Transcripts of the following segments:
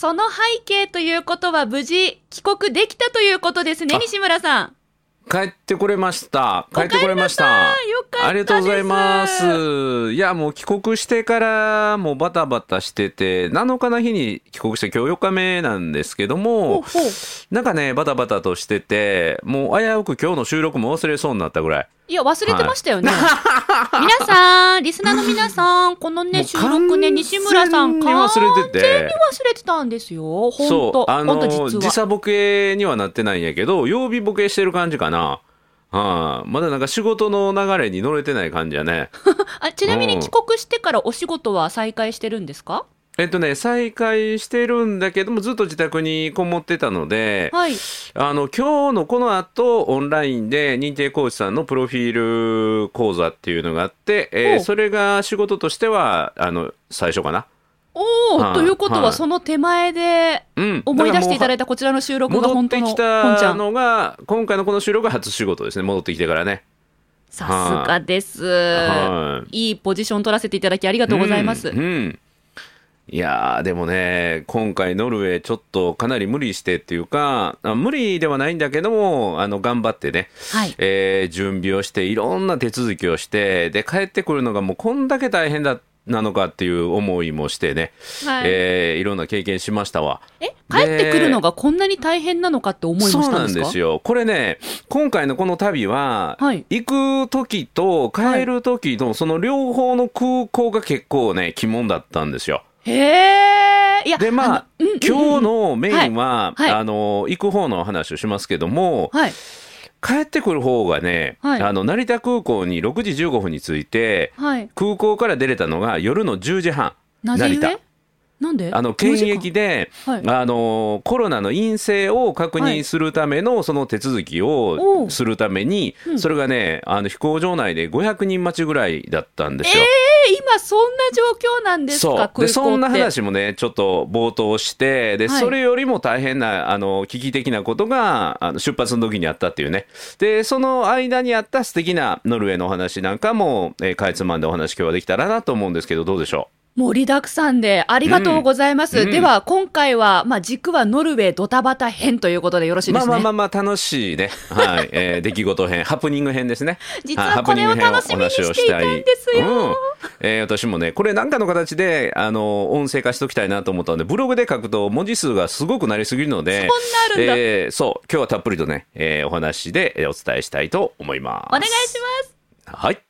その背景ということは無事帰国できたということですね、西村さん。帰ってこれました。帰ってこれました。よかったありがとうございます。いや、もう帰国してからもうバタバタしてて、7日の日に帰国して今日4日目なんですけども、なんかね、バタバタとしてて、もう危うく今日の収録も忘れそうになったぐらい。いや、忘れてましたよね。皆さん、リスナーの皆さん、このね、収録ね、西村さん、完全に忘れてて完全に忘れてたんですよ。本当あの本当実は。時差ボケにはなってないんやけど、曜日ボケしてる感じかな。はあ、まだなんか仕事の流れに乗れてない感じやね。あちなみにうん帰国してからお仕事は再開してるんですか？えっとね、再開してるんだけども、ずっと自宅にこもってたので、はい。あの、今日のこの後、オンラインで認定講師さんのプロフィール講座っていうのがあって、えーそれが仕事としては、あの、最初かな。おお、はいということは、はいその手前でうん。思い出していただいたたこちらの収録が本当のてき本ちゃん。たのが、今回のこの収録が初仕事ですね。戻ってきてからね。さすがです。はいいいポジション取らせていただきありがとうございます。うんうんいやーでもね、今回、ノルウェー、ちょっとかなり無理してっていうか、あ無理ではないんだけども、あの頑張ってね、はい。えー準備をして、いろんな手続きをして、で帰ってくるのがもうこんだけ大変だなのかっていう思いもしてね、はいえーいろんな経験しましたわ。え、帰ってくるのがこんなに大変なのかって思いもそうしたんですか？なんですよ。これね、今回のこの旅は、はい行く時と帰る時のその両方の空港が結構ね、鬼門だったんですよ。へえ。いや、で、まあ、のうんうんうん今日のメインは、はいはいあの、行く方の話をしますけども、はい。帰ってくる方がね、はいあの、成田空港に6時15分に着いて、はい。空港から出れたのが夜の10時半。成田なんで？あの検疫で、はいあのコロナの陰性を確認するためのその手続きをするために、うんそれがねあの飛行場内で500人待ちぐらいだったんですよ。えー、今そんな状況なんですかでそんな話もねちょっと冒頭してで、はい。それよりも大変なあの危機的なことがあの出発の時にあったっていうね。でその間にあった素敵なノルウェーのお話なんかも、えーかいつまんでお話今日はできたらなと思うんですけどどうでしょ盛りだくさんでありがとうございます。うん。では、今回は、まあ、軸はノルウェードタバタ編ということでよろしいうですね。まあまあまあまあ楽しいね、はい。えー出来事編。ハプニング編ですね。実はこれを楽しみにしていたんですよ。うん。えー私もねこれ何かの形であの音声化しときたいなと思ったのでブログで書くと文字数がすごくなりすぎるのでそえーそう。今日はたっぷりとね、えーお話でえーお伝えしたいと思います。お願いします。はい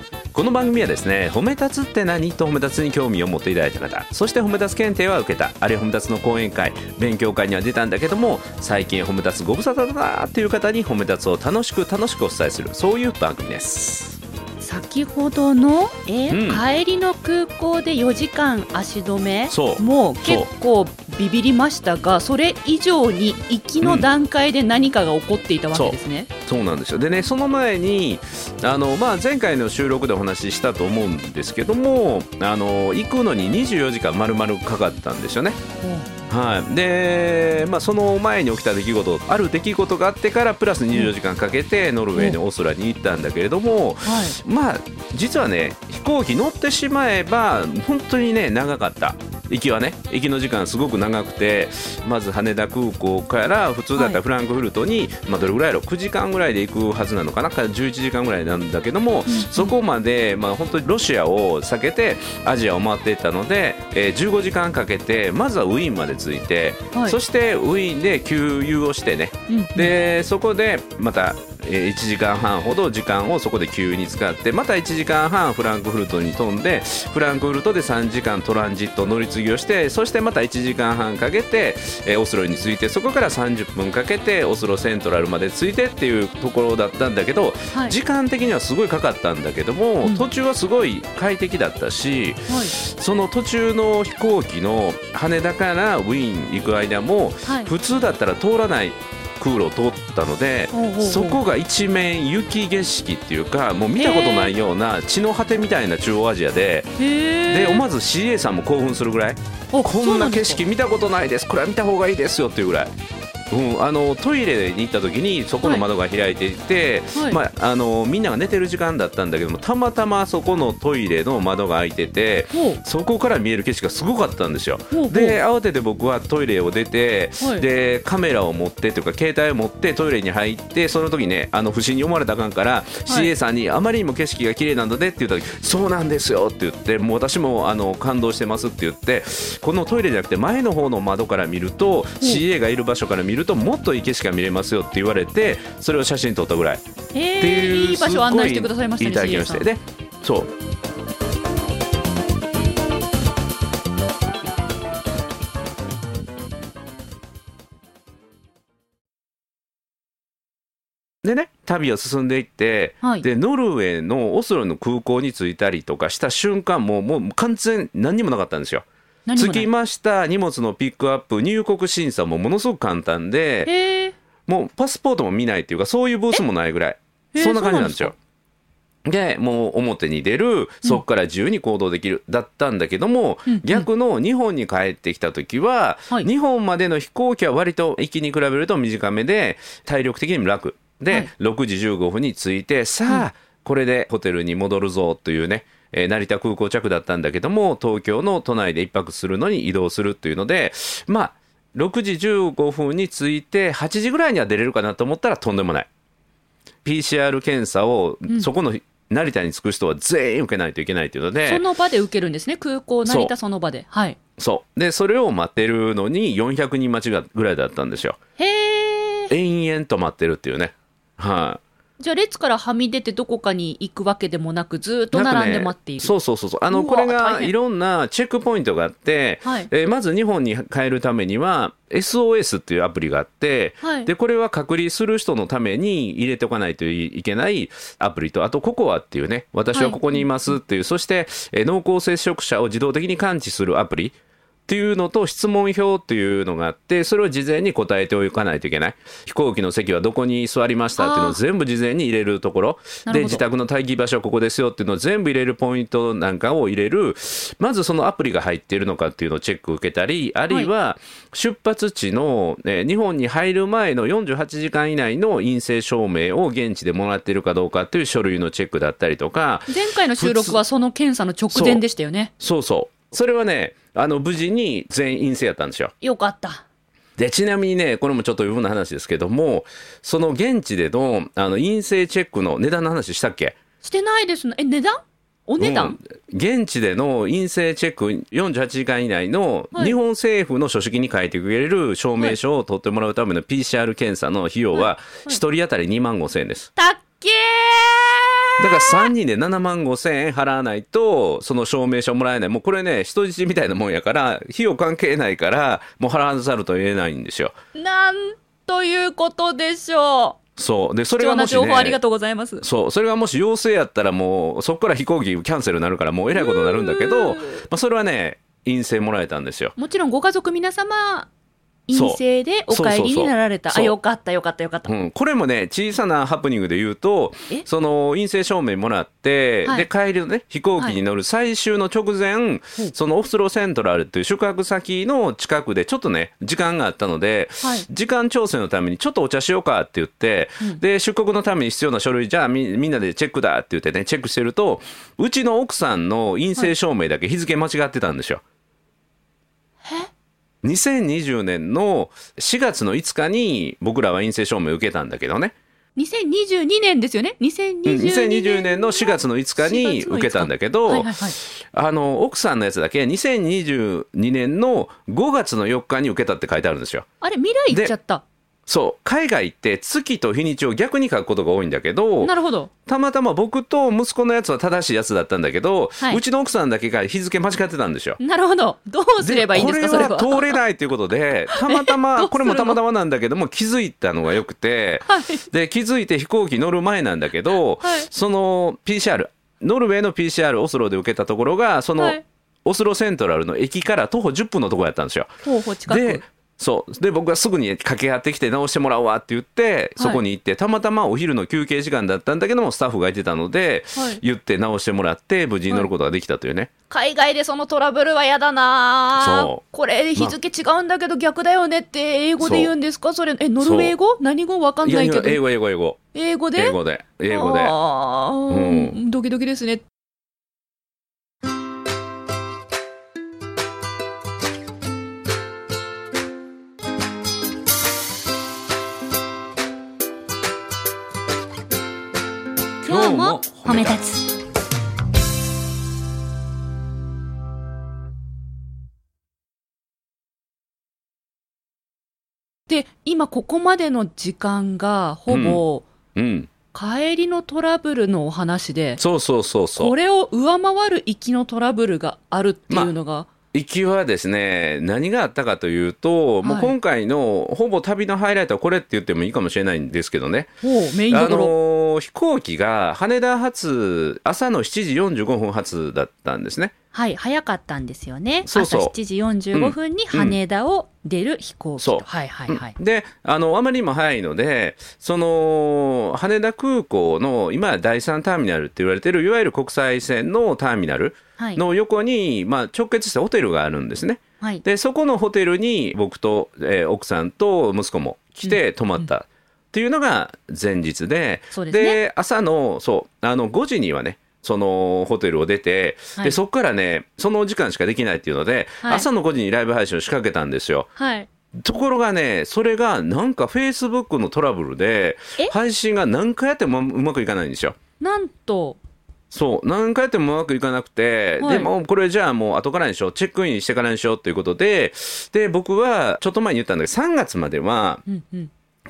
この番組はですね褒め立つって何？と褒め立つに興味を持っていただいた方そして褒め立つ検定は受けた。あるいは褒め立つの講演会勉強会には出たんだけども最近褒め立つご無沙汰だなっていう方に褒め立つを楽しく楽しくお伝えする。そういう番組です。先ほどのえ、うん。帰りの空港で4時間足止めそう。もう結構ビビりましたがそれ以上に行きの段階で何かが起こっていたわけですね、そう。なんですよ。でねその前にあの、まあ、前回の収録でお話ししたと思うんですけどもあの行くのに24時間丸々かかったんですよねはい、で、まあ、その前に起きた出来事ある出来事があってからプラス24時間かけてノルウェーのオーストラに行ったんだけれども、はい。まあ実はね飛行機乗ってしまえば本当にね長かった。行きはね行きの時間すごく長くてまず羽田空港から普通だったらフランクフルトに、まあ、どれぐらいやろ9時間ぐらいで行くはずなのかなから11時間ぐらいなんだけども、そこまで、まあ、本当にロシアを避けてアジアを回っていったので、えー15時間かけてまずはウィーンまで着いて、はい。そしてウィーンで給油をしてね。うん。でそこでまた、えー1時間半ほど時間をそこで急に使ってまた1時間半フランクフルトに飛んでフランクフルトで3時間トランジット乗り継ぎをしてそしてまた1時間半かけて、えーオスロに着いてそこから30分かけてオスロセントラルまで着いてっていうところだったんだけど、はい。時間的にはすごいかかったんだけども、うん。途中はすごい快適だったし、はい。その途中の飛行機の羽田からウィーン行く間も、はい。普通だったら通らない空路を通ったのでそこが一面雪景色っていうかもう見たことないような地の果てみたいな中央アジアでで思わず CA さんも興奮するぐらい。こんな景色見たことないです。これは見た方がいいですよっていうぐらい。うん、あのトイレに行った時にそこの窓が開いていて、はい。まあ、あのみんなが寝てる時間だったんだけどもたまたまそこのトイレの窓が開いててそこから見える景色がすごかったんですよ。で慌てて僕はトイレを出て、はい。でカメラを持ってというか携帯を持ってトイレに入ってその時ねあの不審に思われたらあかんから、CA さんにあまりにも景色が綺麗なのでって言った時そうなんですよって言ってもう私もあの感動してますって言ってこのトイレじゃなくて前の方の窓から見ると CA がいる場所から見るともっといい景色が見れますよって言われてそれを写真撮ったぐらい。っていういい場所を案内してくださいましたねいい体験をし CA さんて。でそう。でね旅を進んでいって、はい。でノルウェーのオスロの空港に着いたりとかした瞬間もうもう完全何にもなかったんですよ。着きました荷物のピックアップ入国審査もものすごく簡単でもうパスポートも見ないっていうかそういうブースもないぐらい。えそんな感じなんですよ。でもう表に出るそこから自由に行動できる、だったんだけども、うんうん。逆の日本に帰ってきた時は、はい。日本までの飛行機は割と行きに比べると短めで体力的にも楽。で、はい。6時15分に着いてさあ、これでホテルに戻るぞというねえー成田空港着だったんだけども東京の都内で一泊するのに移動するっていうのでまあ6時15分に着いて8時ぐらいには出れるかなと思ったらとんでもない。PCR 検査をそこの成田に着く人は全員受けないといけないというので、その場で受けるんですね。空港成田その場で。はい。そう。でそれを待ってるのに400人待ちがぐらいだったんですよ。へえ延々と待ってるっていうね。はい、じゃあ列からはみ出てどこかに行くわけでもなくずっと並んで待っている、そうそうそうそう。あのこれがいろんなチェックポイントがあって、はい。えーまず日本に帰るためには SOS っていうアプリがあって、はい。でこれは隔離する人のために入れておかないといけないアプリとあとココアっていうね私はここにいますっていう、そして、えー濃厚接触者を自動的に感知するアプリっていうのと質問票っていうのがあってそれを事前に答えておかないといけない。飛行機の席はどこに座りましたっていうのを全部事前に入れるところ。で自宅の待機場所はここですよっていうのを全部入れるポイントなんかを入れる。まずそのアプリが入っているのかっていうのをチェック受けたりあるいは出発地の、えー日本に入る前の48時間以内の陰性証明を現地でもらっているかどうかっていう書類のチェックだったりとか。前回の収録はその検査の直前でしたよね。そうそうそれはねあの無事に全員陰性やったんですよ。よかった。でちなみにねこれもちょっと余分な話ですけどもその現地でのあの陰性チェックの値段の話したっけ？してないですね。え値段？お値段、うん。現地での陰性チェック48時間以内のはい。日本政府の書式に書いてくれる証明書を取ってもらうための PCR 検査の費用は1人当たり2万5千円です。たっけだから3人で7万5千円払わないとその証明書もらえない。もうこれね人質みたいなもんやから費用関係ないからもう払わざると言えないんですよ。ーなんということでしょそう。でそうれがもしね情報ありがとうございます。そう。それがもし陽性やったらもうそこから飛行機キャンセルになるからもうえらいことになるんだけど、まあ、それはね陰性もらえたんですよ。もちろんご家族皆様陰性でお帰りになられた。あよかったよかったよかった、うん、これもね小さなハプニングで言うとえ？その陰性証明もらって、はい。で帰りのね飛行機に乗る最終の直前、そのオフスローセントラルっていう宿泊先の近くでちょっとね時間があったので、はい。時間調整のためにちょっとお茶しようかって言って、で出国のために必要な書類じゃあみみんなでチェックだって言ってねチェックしてるとうちの奥さんの陰性証明だけ日付間違ってたんですよ。2020年の4月の5日に僕らは陰性証明受けたんだけどね。2022年ですよね？2020 2020年の4月の5日に受けたんだけど、はいはいはい。あの奥さんのやつだけ2022年の5月の4日に受けたって書いてあるんですよ。あれ未来行っちゃったそう。海外って月と日にちを逆に書くことが多いんだけどなるほど。たまたま僕と息子のやつは正しいやつだったんだけど、はい。うちの奥さんだけが日付間違ってたんですよ。なるほど。どうすればいいんですかそれはこれは。通れないということでたまたま これもたまたまなんだけども気づいたのがよくてはい。で気づいて飛行機乗る前なんだけど、はい。その PCR ノルウェーの PCR オスロで受けたところがその、はい。オスロセントラルの駅から徒歩10分のところやったんですよ。でくそう。で僕がすぐに駆け寄ってきて直してもらおうわって言ってそこに行って、たまたまお昼の休憩時間だったんだけどもスタッフがいてたので、はい。言って直してもらって無事に乗ることができたというね、海外でそのトラブルは嫌だなそう。これ日付違うんだけど逆だよねって英語で言うんですか？それえノルウェー語何語わかんないけど。や英語英語英語。英語で？英語で。英語で。うん。ドキドキですね褒め立つ。で今ここまでの時間がほぼ、うん。帰りのトラブルのお話でそうそうそうそう。これを上回る行きのトラブルがあるっていうのが、行きはですね何があったかというと、もうはい今回のほぼ旅のハイライトはこれって言ってもいいかもしれないんですけどね。あのー飛行機が羽田発朝の7時45分発だったんですね。はい早かったんですよね。そうそう。朝7時45分に羽田を出る飛行機と、そう。はいはいはい、であのあまりにも早いのでその羽田空港の今第3ターミナルって言われてるいわゆる国際線のターミナルはい。の横に、まあ、直結したホテルがあるんですね。はい。でそこのホテルに僕と、えー奥さんと息子も来て泊まった。っていうのが前日で、ですね。朝のそうあの5時にはねそのホテルを出て、はい。でそこからねその時間しかできないっていうので、はい。朝の5時にライブ配信を仕掛けたんですよ。はい。ところがねそれがなんかフェイスブックのトラブルでえ？配信が何回やってもうまくいかないんですよ。なんと？そう。何回やってもうまくいかなくて、はい。でもこれじゃあもう後からにしよう。チェックインしてからにしようということでで僕はちょっと前に言ったんだけど3月までは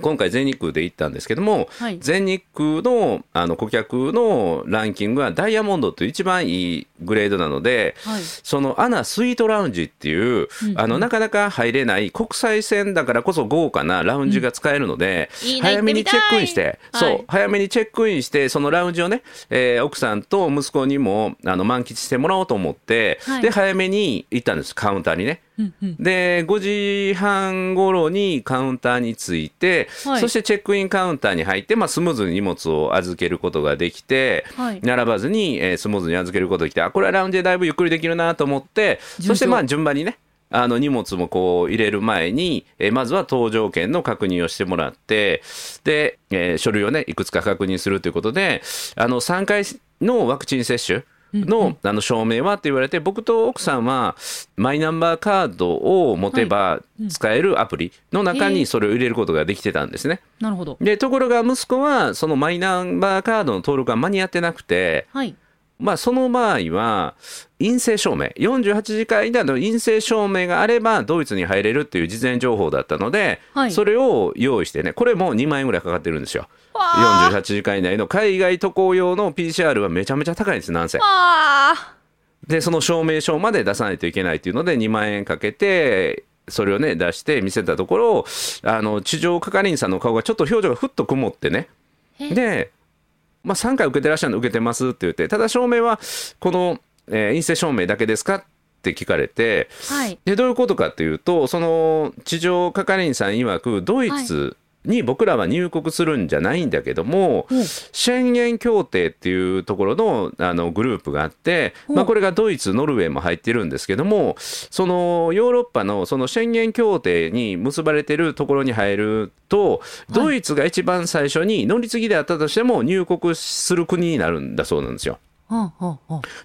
今回全日空で行ったんですけども、はい。全日空のあの顧客のランキングはダイヤモンドという一番いいグレードなので、はい。そのアナスイートラウンジっていう、うん。うん。あのなかなか入れない国際線だからこそ豪華なラウンジが使えるので、いいな早めにチェックインして、い。はい早めにチェックインしてそのラウンジをね、えー奥さんと息子にもあの満喫してもらおうと思って、はい。で早めに行ったんです。カウンターにね。うんうん。で5時半頃にカウンターに着いて、はい。そしてチェックインカウンターに入って、まあ、スムーズに荷物を預けることができて、はい。並ばずに、えースムーズに預けることができてあこれはラウンジでだいぶゆっくりできるなと思ってそしてまあ順番にねあの荷物もこう入れる前に、えーまずは搭乗券の確認をしてもらってで、えー書類をねいくつか確認するということであの3回のワクチン接種の,、あの証明はって言われて僕と奥さんはマイナンバーカードを持てば使えるアプリの中にそれを入れることができてたんですね。なるほど。でところが息子はそのマイナンバーカードの登録が間に合ってなくて、はいまあ、その場合は陰性証明。48時間以内の陰性証明があればドイツに入れるっていう事前情報だったので、はい。それを用意してねこれも2万円ぐらいかかってるんですよ。わあ。48時間以内の海外渡航用の PCR はめちゃめちゃ高いんですなんせ。でその証明書まで出さないといけないっていうので2万円かけてそれをね出して見せたところあの地上係員さんの顔がちょっと表情がふっと曇ってね。え？で、まあ、3回受けてらっしゃるの受けてますって言ってただ証明はこの、えー陰性証明だけですかって聞かれてはい。でどういうことかっていうとその地上係員さん曰くドイツに僕らは入国するんじゃないんだけども、ほう宣言協定っていうところのあのグループがあって、まあ、これがドイツノルウェーも入ってるんですけどもそのヨーロッパのその宣言協定に結ばれてるところに入るとドイツが一番最初に乗り継ぎであったとしても入国する国になるんだそうなんですよ。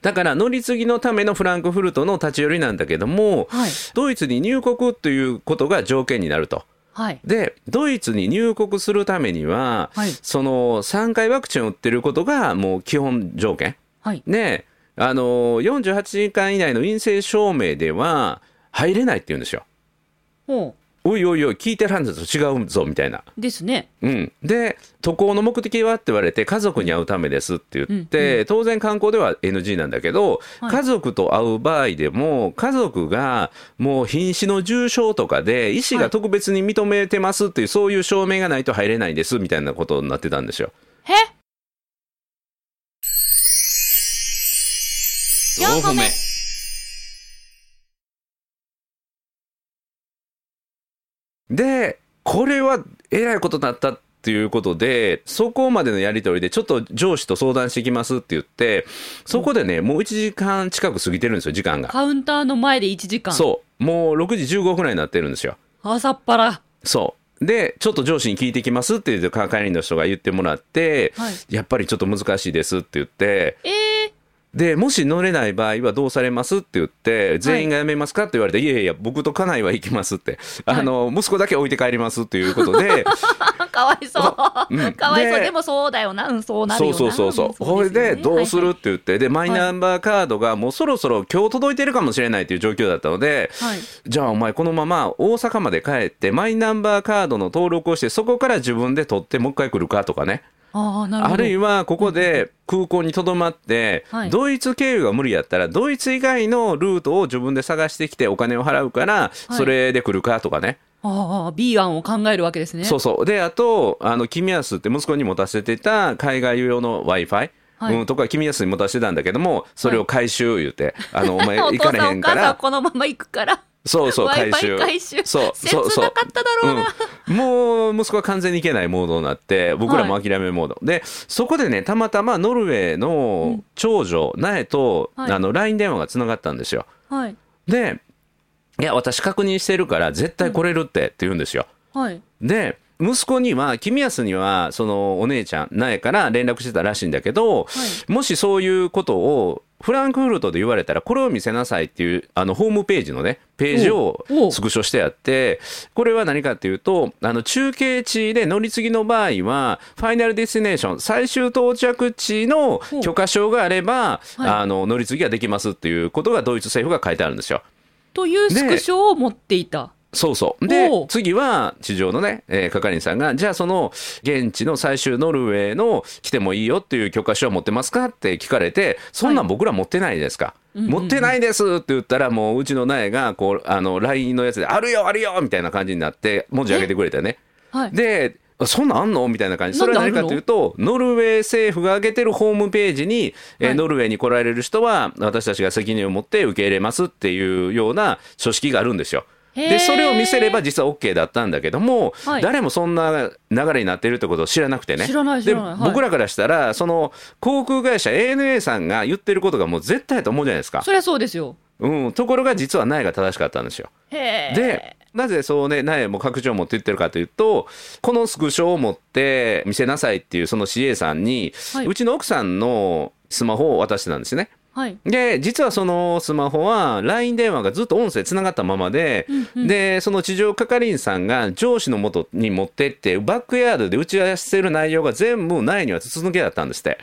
だから乗り継ぎのためのフランクフルトの立ち寄りなんだけども、あはいドイツに入国ということが条件になると。はいでドイツに入国するためには、はいその3回ワクチンを打ってることがもう基本条件。はいであの48時間以内の陰性証明では入れないって言うんですよ。ほおいおいおい聞いてる話と違うぞみたいな。ですね。うん、で渡航の目的はって言われて家族に会うためですって言って、当然観光では NG なんだけど、はい家族と会う場合でも家族がもう瀕死の重症とかで医師が特別に認めてますっていう、そういう証明がないと入れないですみたいなことになってたんですよ。へ4個目でこれはえらいことになったっていうことでそこまでのやり取りでちょっと上司と相談してきますって言ってそこでねもう1時間近く過ぎてるんですよ時間が。カウンターの前で1時間。そうもう6時15分ぐらいになってるんですよ。朝っぱら。そうでちょっと上司に聞いてきますって言って係員の人が言ってもらって、はいやっぱりちょっと難しいですって言ってえー、でもし乗れない場合はどうされますって言って全員が辞めますかって言われて、い、やいや僕と家内は行きますってあの、息子だけ置いて帰りますっていうことで かわいそう。うん かわいそう。ででもそうだよな。うん、そうなるそうよな。そうそうそう、これでどうするって言って、でマイナンバーカードがもうそろそろ今日届いてるかもしれないっていう状況だったので、はい。じゃあお前このまま大阪まで帰ってマイナンバーカードの登録をしてそこから自分で取ってもう一回来るかとかねある。あるいはここで空港にとどまって、はい。ドイツ経由が無理やったらドイツ以外のルートを自分で探してきてお金を払うからそれで来るかとかね、ああ、B 案を考えるわけですね。そうそう。であとあの君安って息子に持たせてた海外用の w i f i はい。うん、とか君安に持たせてたんだけどもそれを回収言うて、あのお前 お行か父さんお母さんれへんから。このまま行くから。そうそう回収。回収。そう切そうそう。なかっただろうな。うん、もう息子は完全にいけないモードになって僕らも諦めモード、でそこでねたまたまノルウェーの長女苗と、はい。あの LINE 電話がつながったんですよ。はい。でいや私確認してるから絶対来れるってって言うんですよ。はい。で息子には君安にはそのお姉ちゃん苗から連絡してたらしいんだけど、もしそういうことをフランクフルトで言われたらこれを見せなさいっていうあのホームページのねページをスクショしてあってこれは何かっていうとあの中継地で乗り継ぎの場合はファイナルディスティネーション最終到着地の許可証があれば、はいあの乗り継ぎができますっていうことがドイツ政府が書いてあるんですよ。というスクショを持っていた。そうそう。で次は地上のね、えー係員さんが、じゃあその現地の最終ノルウェーの来てもいいよっていう許可証を持ってますかって聞かれて、そんなん僕ら持ってないですか。持ってないですって言ったら、もううちの苗が、こう、あの、LINE のやつで、あるよ、あるよみたいな感じになって、文字上げてくれてね。はい。で、そんなんあんのみたいな感じ。それは何かというと、ノルウェー政府が上げてるホームページに、えーはいノルウェーに来られる人は、私たちが責任を持って受け入れますっていうような書式があるんですよ。で、それを見せれば実は OK だったんだけども、はい誰もそんな流れになってるってことを知らなくてね。で僕らからしたら、その航空会社 ANA さんが言ってることがもう絶対だと思うじゃないですか。そりゃそうですよ。うん、ところが実は苗が正しかったんですよ。で、なぜそうね、苗も拡張を持って言ってるかというと、このスクショを持って見せなさいっていうその CA さんに、はいうちの奥さんのスマホを渡してたんですね。はい。で、実はそのスマホは LINE 電話がずっと音声つながったままで、で、その地上係員さんが上司の元に持ってって、バックヤードで打ち合わせる内容が全部苗には筒抜けだったんですって。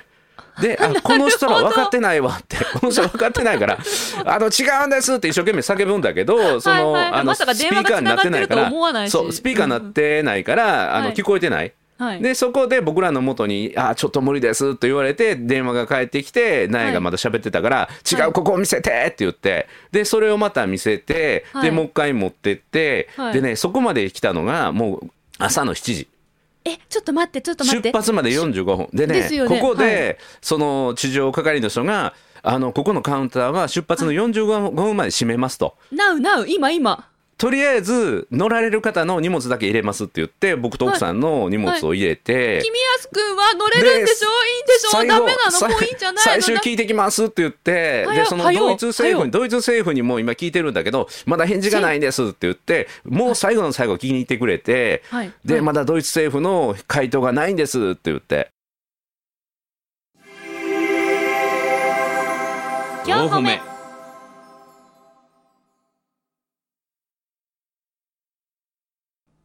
で、あ、この人ら分かってないわって、この人分かってないから、あの、違うんですって一生懸命叫ぶんだけど、その、はいはいあの、スピーカーになってないから思わない、しそう、スピーカーになってないから、あの、はい聞こえてない。はい。でそこで僕らの元に「あちょっと無理です」と言われて電話が返ってきて苗がまだ喋ってたから「違はいうここを見せて!」って言ってでそれをまた見せてはいでもう一回持ってってはいでねそこまで来たのがもう朝の7時。え、ちょっと待って、ちょっと待って。出発まで45分でねねここで、はいその地上係の人があのここのカウンターは出発の45分まで閉めますと。なうなう、今今。とりあえず乗られる方の荷物だけ入れますって言って僕と奥さんの荷物を入れて、君安くんは乗れるんでしょ？いいんでしょ？ダメなの？さもういいんじゃないの？最終聞いてきますって言ってでそのドイツ政府にはドイツ政府にも今聞いてるんだけどまだ返事がないんですって言ってもう最後の最後聞きに行ってくれて、はい。はいでまだドイツ政府の回答がないんですって言って。4歩目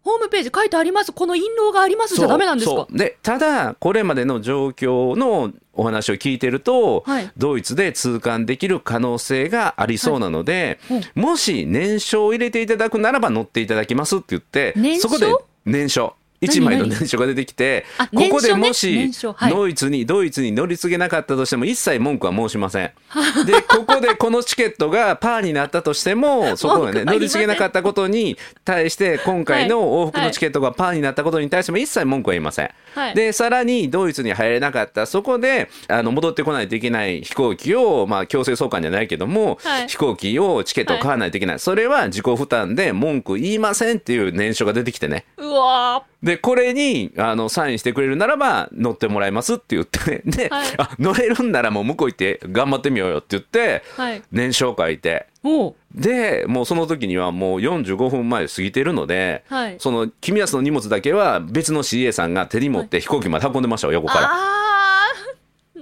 ホームページ書いてあります。この印籠がありますじゃダメなんですか？そう。でただこれまでの状況のお話を聞いてると、はい。ドイツで通関できる可能性がありそうなので、はい。もし年書を入れていただくならば乗っていただきますって言ってそこで年書1枚の年書が出てきてあここでもしドイツにドイツに乗り継げなかったとしても一切文句は申しません。でここでこのチケットがパーになったとしても そこは言いません。乗り継げなかったことに対して今回の往復のチケットがパーになったことに対しても一切文句は言いません。はい。でさらにドイツに入れなかった。そこであの戻ってこないといけない飛行機を、まあ、強制送還じゃないけども、はい。飛行機をチケットを買わないといけない、それは自己負担で文句言いませんっていう念書が出てきてね。うわでこれにあのサインしてくれるならば乗ってもらいますって言ってね。で、はい。あ乗れるんならもう向こう行って頑張ってみようよって言って、はい。念書を書いてでもうその時にはもう45分前過ぎてるので、はい。その君安の荷物だけは別の CA さんが手に持って飛行機まで運んでましたよ横から。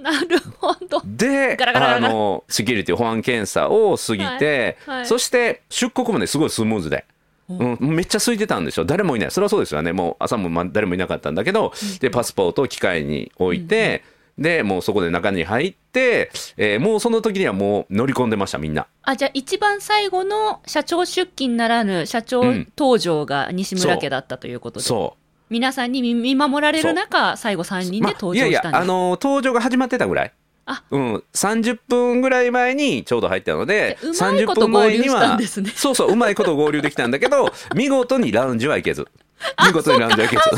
なるほど。であのセキュリティ保安検査を過ぎて、はい。はい。そして出国まですごいスムーズで。う。ん、めっちゃ空いてたんでしょ誰もいない。それはそうですよね。もう朝もま誰もいなかったんだけど、でパスポートを機械に置いて、でもうそこで中に入って、えーもうその時にはもう乗り込んでましたみんな。あじゃあ一番最後の社長出勤ならぬ社長うん登場が西村家だったということで、そう。皆さんに見見守られる中最後3人で登場いやいしたんです、やあのー登場が始まってたぐらい。あ。うん、30分ぐらい前にちょうど入ったのでじゃあうまいこと30分前にはそうそううまいこと合流できたんだけど 見事にラウンジは行けず 見事にラウンジは行けず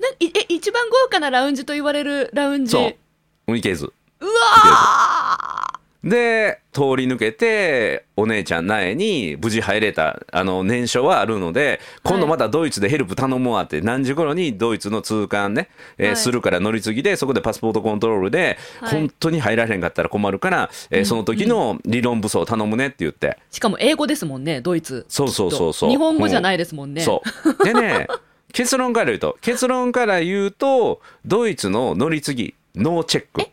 ないえ一番豪華なラウンジと言われるラウンジ。そう。行けずうわで通り抜けてお姉ちゃん苗に無事入れたあの念書はあるので今度またドイツでヘルプ頼もうって何時頃にドイツの通関ね、えーはい。するから乗り継ぎでそこでパスポートコントロールで、はい。本当に入られへんかったら困るから、えーその時の理論武装頼むねって言って。しかも英語ですもんねドイツ。そうそうそうそう。日本語じゃないですもんね、そう。でね結論から言うと結論から言うとドイツの乗り継ぎノーチェック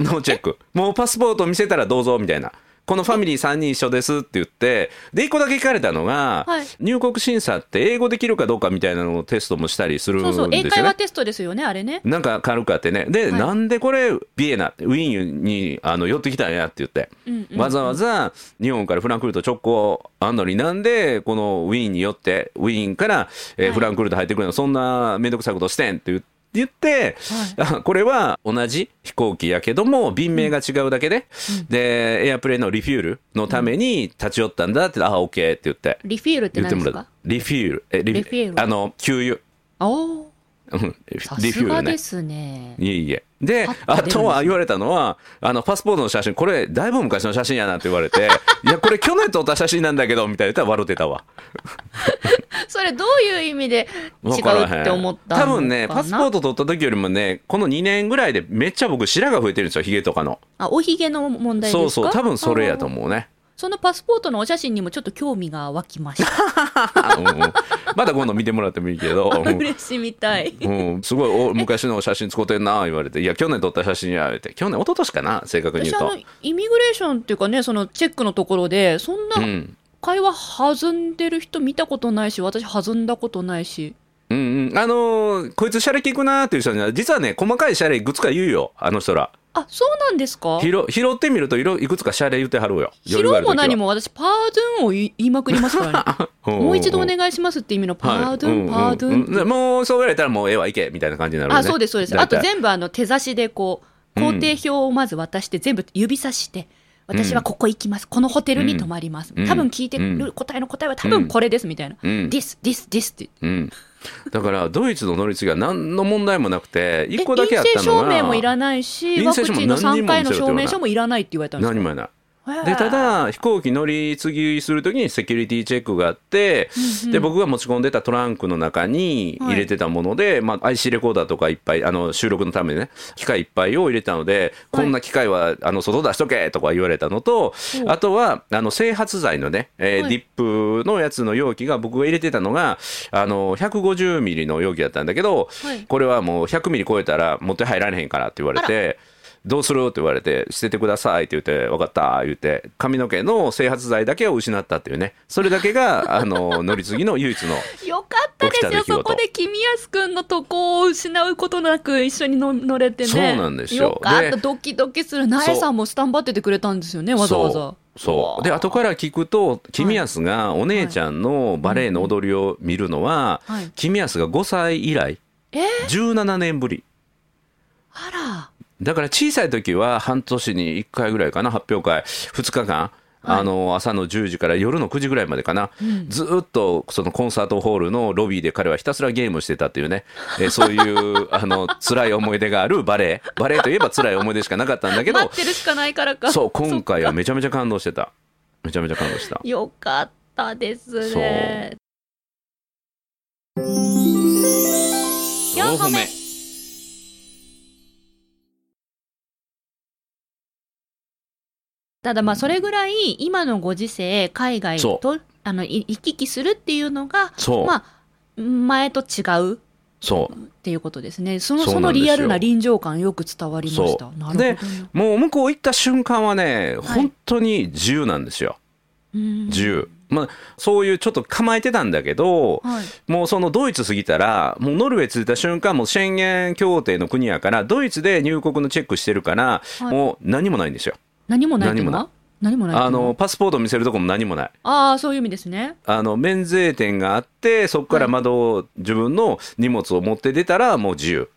ノーチェック。もうパスポート見せたらどうぞみたいな。このファミリー3人一緒ですって言ってで1個だけ聞かれたのが、はい。入国審査って英語できるかどうかみたいなのをテストもしたりするんですよね。そうそう。英会話テストですよねあれね。なんか軽くあってね。で、はい。なんでこれビエナウィーンにあの寄ってきたんやって言って、うんうんうん。わざわざ日本からフランクフルト直行あんのになんでこのウィーンによってウィーンから、えーはい。フランクフルト入ってくるのそんな面倒くさいことしてんって言って。言って、あこれは同じ飛行機やけども便名が違うだけで、でエアプレイのリフュールのために立ち寄ったんだって、あオッケーって言って。リフィールって言って何ですかリフュール。えリリフィール。あの給油。おおリフュールね。ですね。いえいえ。であとは言われたのは、あの、パスポートの写真、これ、だいぶ昔の写真やなって言われて、いや、これ去年撮った写真なんだけど、みたいな言ったら笑ってたわ。それどういう意味で違うって思ったのかな？多分ね、パスポート撮った時よりもね、この2年ぐらいでめっちゃ僕白が増えてるんですよ、ヒゲとかの。あおひげの問題ですか？そうそう、多分それやとう思うね。そのパスポートのお写真にもちょっと興味が湧きました。あ うんうん また今度見てもらってもいいけど。うん嬉しみたい。うん、すごいお昔の写真使ってんな言われて「いや去年撮った写真や」言って。去年一昨年かな正確に言うと。私あのイミグレーションっていうかねそのチェックのところでそんうなん。会話弾んでる人見たことないし私弾んだことないし。うんうん、あのーこいつシャレ聞くなーっていう人には実はね細かいシャレいくつか言うよあの人らあそうなんですか？拾拾ってみるといろいくつかシャレ言ってはるよ。拾うも何も私パードゥンを言いまくりますからね。もう一度お願いしますって意味のパードゥン、パードゥン。もうそう言われたらもうええわいけみたいな感じになるよね。あそうですそうです。あと全部あの手差しでこう工程表をまず渡して全部指さして、私はここ行きます。このホテルに泊まります、うん。多分聞いてる答えの答えは多分これですみたいな、うん。this this this って。うん、だからドイツの乗り継ぎは何の問題もなくてえ一個だけあったのが陰性証明もいらないしワクチンの3回の証明書もいらないって言われたんですか？何もやないでただ飛行機乗り継ぎするときにセキュリティチェックがあって、で僕が持ち込んでたトランクの中に入れてたもので、まあ、IC レコーダーとかいっぱいあの収録のためにね機械いっぱいを入れたので、こんな機械はあの外出しとけとか言われたのと、あとはあの整髪剤のね、えーはい。ディップのやつの容器が僕が入れてたのがあの150ミリの容器だったんだけど、はい。これはもう100ミリ超えたら持って入られへんからって言われて。どうする？って言われて、捨ててくださいって言って、分かった言って、髪の毛の整髪剤だけを失ったっていうね、それだけが、あの、乗り継ぎの唯一の、よかったですよ。そこで君安くんのとこを失うことなく一緒にの乗れてね。そうなんですよ。よかった。でドキドキする苗さんもスタンバっててくれたんですよねわざわざ。そう。で後から聞くと君安がお姉ちゃんのバレエの踊りを見るのは、はい。君安が5歳以来え17年ぶり。あらだから小さい時は半年に1回ぐらいかな発表会。2日間。あの朝の10時から夜の9時ぐらいまでかな、ずーっとそのコンサートホールのロビーで彼はひたすらゲームしてたっていうね、えーそういう あの辛い思い出があるバレエバレエといえば辛い思い出しかなかったんだけど。待ってるしかないからか。そう今回はめちゃめちゃ感動してた。めちゃめちゃ感動した。かよかったですね。4歩目ただまあそれぐらい今のご時世海外そとあのい行き来するっていうのがそう、まあ前と違うそう。っていうことですね。そのそのリアルな臨場感よく伝わりました。でもう向こう行った瞬間はね、はい。本当に自由なんですよ。うん。自由、まあ、そういうちょっと構えてたんだけど、はい。もうそのドイツ過ぎたら、もうノルウェー着いた瞬間、もう宣言協定の国やから、ドイツで入国のチェックしてるから、はい。もう何もないんですよ。何もないっていうの何もは何もないあのパスポート見せるとこも何もない。ああそういう意味ですねあの免税店があって、そこから窓を、自分の荷物を持って出たら、もう自由。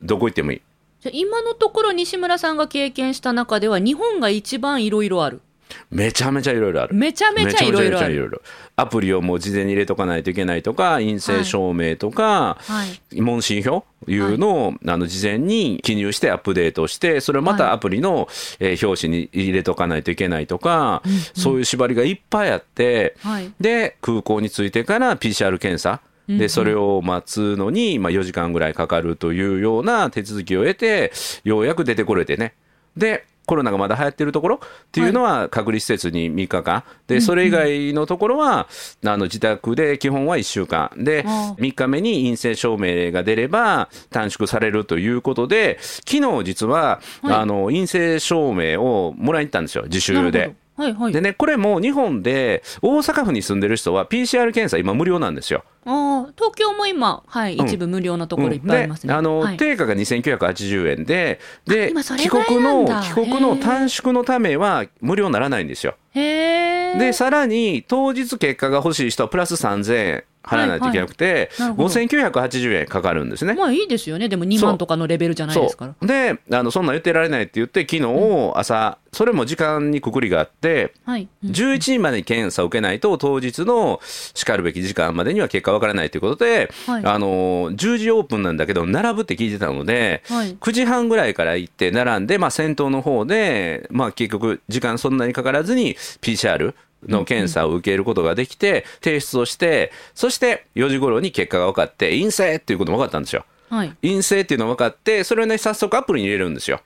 どこ行ってもいい。じゃあ今のところ西村さんが経験した中では日本が一番いろいろあるめちゃめちゃいろいろある。めちゃめちゃいろいろある。アプリをもう事前に入れとかないといけないとか、陰性証明とか、はい。問診票いうのを、あの事前に記入してアップデートしてそれをまたアプリの、えー表紙に入れとかないといけないとか、そういう縛りがいっぱいあってはい。で空港に着いてから PCR 検査でそれを待つのに、まあ、4時間ぐらいかかるというような手続きを得てようやく出てこれてね。でコロナがまだ流行ってるところっていうのは隔離施設に3日間。でそれ以外のところはあの自宅で基本は1週間。でああ3日目に陰性証明が出れば短縮されるということで昨日実は、はい。あの陰性証明をもらいに行ったんですよ自習で。はいはい。でねこれも日本で大阪府に住んでる人は PCR 検査今無料なんですよ。ああ東京も今はい、うん。一部無料なところいっぱいありますね、であの、はい、定価が2980円でで帰国の帰国の短縮のためは無料にならないんですよ。でさらに当日結果が欲しい人はプラス3000円払わないといけなくて、なるほど。5980円かかるんですね。まあいいですよね。でも2万とかのレベルじゃないですから。であのそんなん言ってられないって言って昨日朝、それも時間にくくりがあってはい、うん。11時までに検査を受けないと当日のしかるべき時間までには結果わからないということで、はい。あの10時オープンなんだけど並ぶって聞いてたので、はい。9時半ぐらいから行って並んで、まあ、先頭の方で、まあ、結局時間そんなにかからずに PCR の検査を受けることができて提出をしてそして4時頃に結果が分かって陰性っていうことも分かったんですよ。はい陰性っていうのが分かってそれをね早速アプリに入れるんですよ。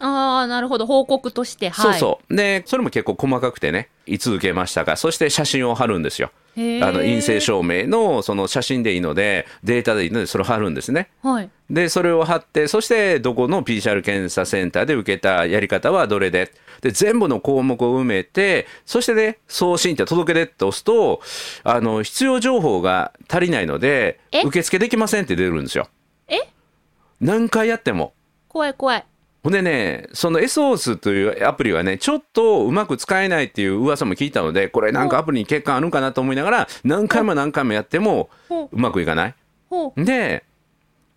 ああなるほど。報告として。はい。そうそう。でそれも結構細かくてねいつ受けましたかそして写真を貼るんですよ。あの陰性証明のその写真でいいのでデータでいいのでそれを貼るんですね。はい。でそれを貼ってそしてどこの PCR 検査センターで受けたやり方はどれで？で全部の項目を埋めてそしてね送信って届け出って押すとあの必要情報が足りないのでえ？受付できませんって出るんですよ。え？何回やっても。怖い怖いほんでね、その SOS というアプリはね、ちょっとうまく使えないっていう噂も聞いたので、これなんかアプリに欠陥あるんかなと思いながら、何回も何回もやってもほううまくいかない。で、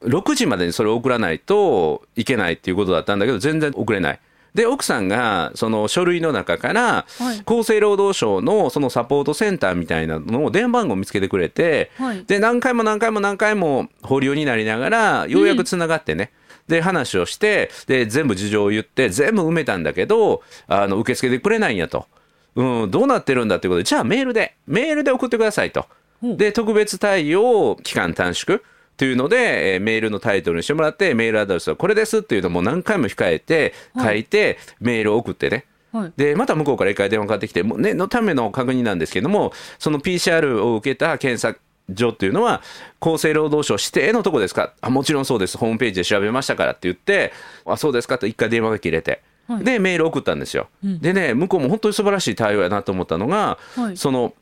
6時までにそれを送らないといけないっていうことだったんだけど、全然送れない。で、奥さんがその書類の中から、はい。厚生労働省のそのサポートセンターみたいなのを電話番号を見つけてくれて、はいで何回も何回も何回も保留になりながらようやくつながってね、で話をしてで全部事情を言って全部埋めたんだけどあの受け付けてくれないんやと、うん、どうなってるんだってことでじゃあメールでメールで送ってくださいと。で特別対応期間短縮というので、えーメールのタイトルにしてもらってメールアドレスはこれですっていうのも何回も控えて書いて、メールを送ってね。はい。でまた向こうから一回電話かかってきてもう念のための確認なんですけどもその PCR を受けた検査所っていうのは厚生労働省指定のとこですか？あもちろんそうです。ホームページで調べましたからって言ってあそうですかと一回電話が切れて。はい。でメール送ったんですよ、うん。でね向こうも本当に素晴らしい対応やなと思ったのが、はい。その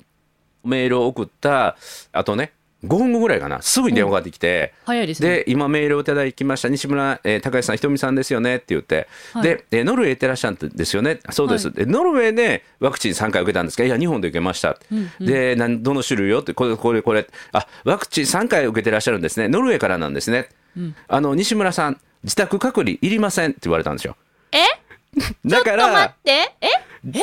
メールを送ったあとね5分後ぐらいかな。すぐに電話がかかってきて、早いですね。で今メールをいただきました。西村、えー高橋さんひとみさんですよね。って言って、はい。でえーノルウェー行ってらっしゃるんですよね。そうです、でノルウェーでワクチン3回受けたんですか？いや日本で受けました、うんうん。でなんどの種類よって。これこれこれ。あワクチン3回受けてらっしゃるんですね。ノルウェーからなんですね、うん。あの西村さん自宅隔離いりませんって言われたんですよ。え？だかちょっと待らって。え？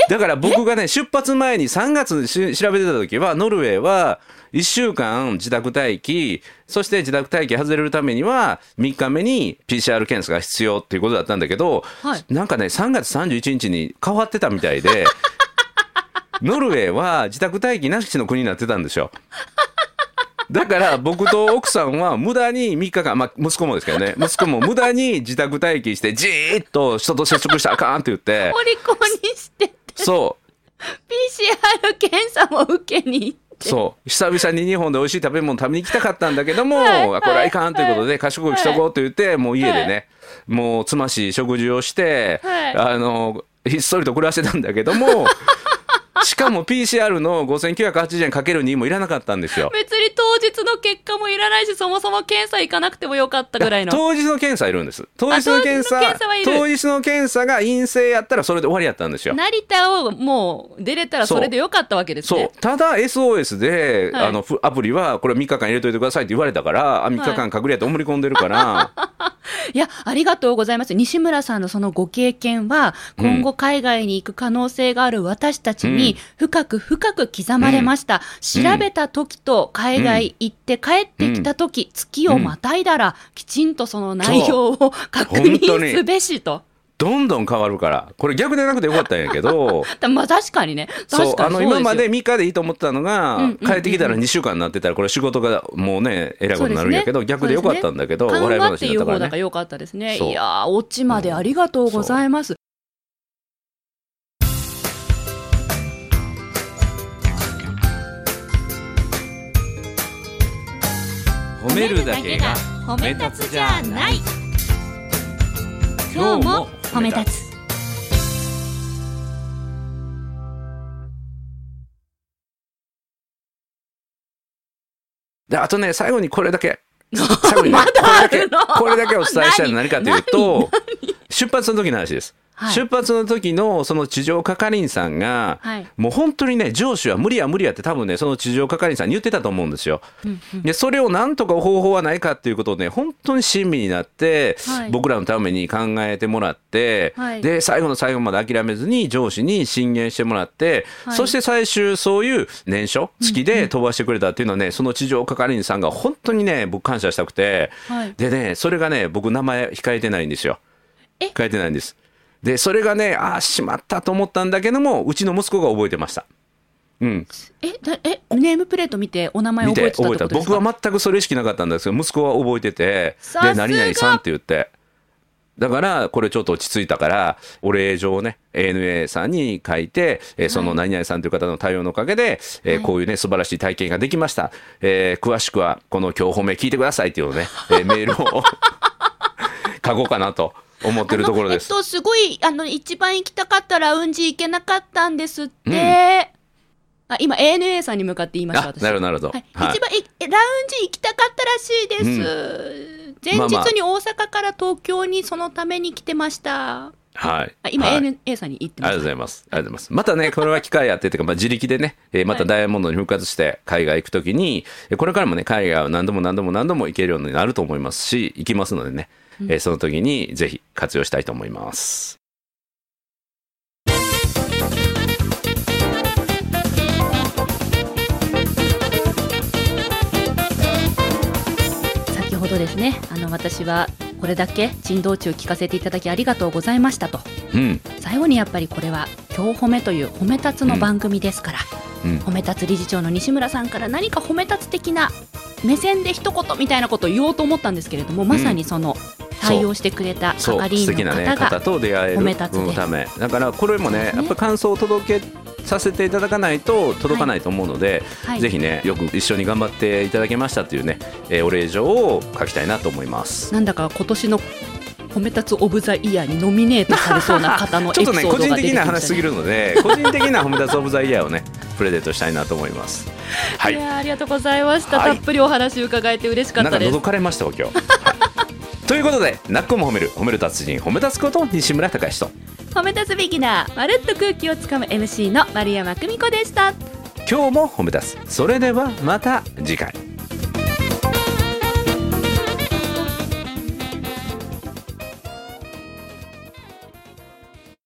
だから僕がね出発前に3月にし調べてた時はノルウェーは1週間自宅待機そして自宅待機外れるためには3日目に PCR 検査が必要っていうことだったんだけど、はいなんかね3月31日に変わってたみたいで ノルウェーは自宅待機なしの国になってたんですよ。だから僕と奥さんは無駄に3日間、まあ、息子もですけどね。息子も無駄に自宅待機してじーっと人と接触したらあかんって言って。お利口にしてて。そう。PCR 検査も受けに行って。そう。久々に日本で美味しい食べ物食べに行きたかったんだけども、はい。あこれはいかんということで賢くしとこうと言って、もう家ではね、もうつましい食事をして、はい。あのひっそりと暮らしてたんだけどもしかも PCR の5980円かける2もいらなかったんですよ。別に当日の結果もいらないしそもそも検査行かなくてもよかったぐらいの。当日の検査いるんです。当日の検査当日の検査はいる。当日の検査が陰性やったらそれで終わりやったんですよ。成田をもう出れたらそれでよかったわけですそう。ねただ SOS で、はい。あのふアプリはこれ3日間入れといてくださいって言われたからあ3日間隔離やと思い込んでるから、いやありがとうございます。西村さんのそのご経験は今後海外に行く可能性がある私たちに深く深く刻まれました、調べた時と海外行って帰ってきた時、月をまたいだらきちんとその内容を確認すべしと。どんどん変わるから。これ逆でなくてよかったんやけど。だ まあ確かにね。そう確かあの今にそうですよ。まで3日でいいと思ってたのが、うんうんうんうん。帰ってきたら2週間になってたらこれ仕事がもうねえらいことになるんやけど、逆でよかったんだけど、緩笑い話になったからね。方だからよかったですね。いやー、オチまでありがとうございます。めるだけが褒め立つじゃない。今日も褒め立つ。であとね最後にこれだけ。最後にねまだあこれだけるのこれだけお伝えしたいのは何かというと 出発の時の話です、はい。出発の時のその地上係員さんが、はい。もう本当にね上司は無理や無理やって多分ねその地上係員さんに言ってたと思うんですよ。うんうん。でそれをなんとか方法はないかっていうことをね本当に親身になって、はい。僕らのために考えてもらって、はい。で最後の最後まで諦めずに上司に進言してもらって、はい。そして最終そういう年書付きで飛ばしてくれたっていうのはね、その地上係員さんが本当にね僕感謝したくて、はい。でねそれがね僕名前控えてないんですよ。え？控えてないんですでそれがねああしまったと思ったんだけどもうちの息子が覚えてました。うん、え、だえ、ネームプレート見てお名前見覚えてたってことですか？僕は全くそれ意識なかったんですけど息子は覚えててで何々さんって言って。だからこれちょっと落ち着いたからお礼状をね ANA さんに書いて、えーその何々さんという方の対応のおかげで、えーはい。こういうね素晴らしい体験ができました、えー詳しくはこの今日褒め聞いてくださいっていうのをね、えーメールを 書こうかなと思ってるところですえっと、すごい、あの、一番行きたかったラウンジ行けなかったんですって。あ今、ANA さんに向かって言いました、あ私。なるほどなるほど、はい、はい一番ラウンジ行きたかったらしいです。前まあまあ日に大阪から東京にそのために来てました。はいあ今、はい ANA さんに言ってまありがとうす。ございます。ありがとうございます。またね、これは機会あってというか、まあ、自力でね、えーまたダイヤモンドに復活して海外行くときに、えーこれからもね、海外を何度も何度も何度も行けるようになると思いますし、行きますのでね、えーその時にぜひ活用したいと思います。先ほどですね、あの、私はこれだけ珍道中聞かせていただきありがとうございましたと。うん。最後にやっぱりこれは今日褒めという褒め立つの番組ですから、うん褒め立つ理事長の西村さんから何か褒め立つ的な目線で一言みたいなことを言おうと思ったんですけれども、まさにその対応してくれた係員の素敵なね、方が、方と出会えるため。だから、これもね、やっぱり感想を届けさせていただかないと届かないと思うので、はいぜひねよく一緒に頑張っていただけましたっていうね、えーお礼状を書きたいなと思います。なんだか今年の褒め立つオブザイヤーにノミネートされそうな方のエちょっとね個ピソードが出 人的な。話すぎるので 個人的な褒め立つオブザイヤーをねプレゼントしたいなと思います。はいい。ありがとうございました、はいたっぷりお話伺えて嬉しかったですなんか覗かれましたわ今日。はいということで、なっこも褒める褒める達人褒め立つこと西村隆之と。褒め立つビギナーまるっと空気をつかむ MC の丸山久美子でした。今日も褒め立つそれではまた次回。